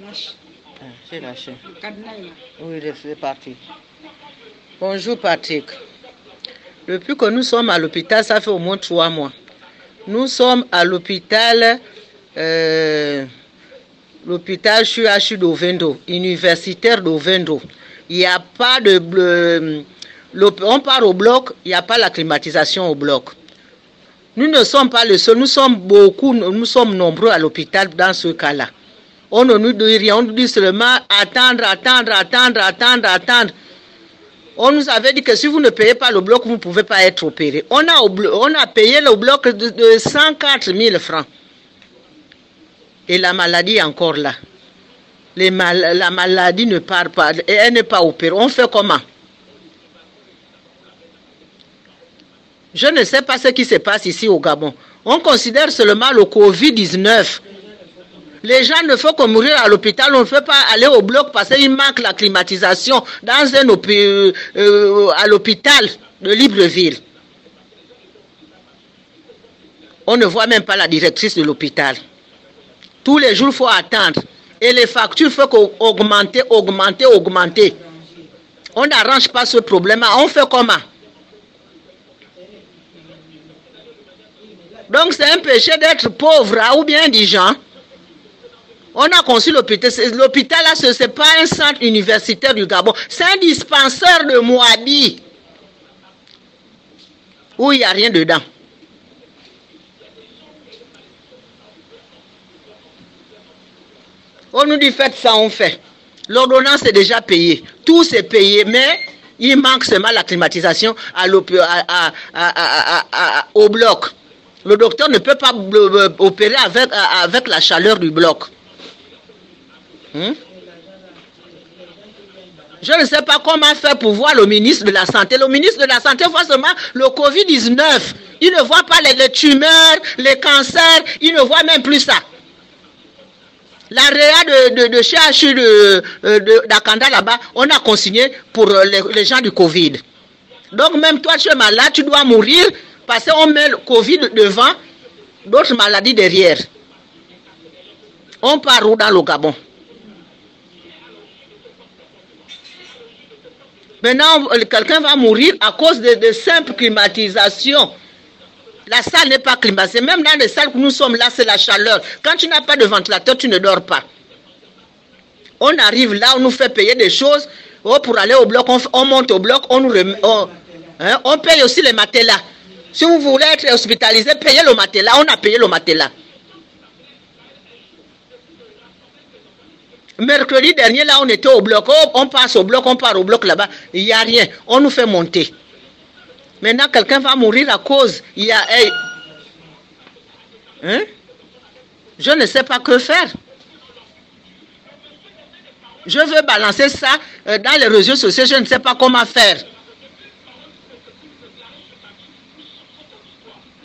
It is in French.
Ah, J'ai lâché. Oui, c'est parti. Bonjour Patrick. Depuis que nous sommes à l'hôpital, ça fait au moins trois mois. Nous sommes à l'hôpital, euh, l'hôpital CHU d'Ovendo, universitaire d'Ovendo. Il n'y a pas de... l'hôp- on part au bloc, il n'y a pas la climatisation au bloc. Nous ne sommes pas les seuls, nous sommes beaucoup, nous sommes nombreux à l'hôpital dans ce cas-là. On ne nous dit rien, on nous dit seulement attendre, attendre, attendre, attendre, attendre. On nous avait dit que si vous ne payez pas le bloc, vous ne pouvez pas être opéré. On a, on a payé le bloc de, de 104 000 francs. Et la maladie est encore là. La maladie ne part pas, et elle n'est pas opérée. On fait comment? Je ne sais pas ce qui se passe ici au Gabon. On considère seulement le Covid-19. Les gens ne font que mourir à l'hôpital, on ne fait pas aller au bloc parce qu'il manque la climatisation dans un euh, euh, à l'hôpital de Libreville. On ne voit même pas la directrice de l'hôpital. Tous les jours, il faut attendre. Et les factures, il faut augmenter, augmenter, augmenter. On n'arrange pas ce problème. On fait comment? Donc c'est un péché d'être pauvre hein, ou bien indigent. On a conçu l'hôpital. L'hôpital là, ce n'est pas un centre universitaire du Gabon. C'est un dispensaire de Moabi. Où il n'y a rien dedans. On nous dit faites ça, on fait. L'ordonnance est déjà payée. Tout c'est payé, mais il manque seulement la climatisation au bloc. Le docteur ne peut pas euh, opérer avec la chaleur du bloc. Hmm? Je ne sais pas comment faire pour voir le ministre de la Santé. Le ministre de la Santé voit seulement le Covid-19. Il ne voit pas les, tumeurs, les cancers. Il ne voit même plus ça. La réa de, de, de de, euh, de- d'Akanda là-bas, on a consigné pour euh, les, les gens du Covid. Donc même toi, tu es malade, tu dois mourir parce qu'on met le Covid devant, d'autres maladies derrière. On part où dans le Gabon? Maintenant, euh, quelqu'un va mourir à cause de, de simple climatisation. La salle n'est pas climatisée. Même dans les salles où nous sommes là, c'est la chaleur. Quand tu n'as pas de ventilateur, tu ne dors pas. On arrive là, on nous fait payer des choses. Oh, pour aller au bloc, on, monte au bloc, on nous hein, on paye aussi les matelas. Si vous voulez être hospitalisé, payez le matelas. On a payé le matelas. Mercredi dernier, là, on était au bloc. Oh, on passe au bloc, on part au bloc là-bas. Il n'y a rien. On nous fait monter. Maintenant, quelqu'un va mourir à cause. Il y a. Hein? Je ne sais pas que faire. Je veux balancer ça euh, dans les réseaux sociaux. Je ne sais pas comment faire.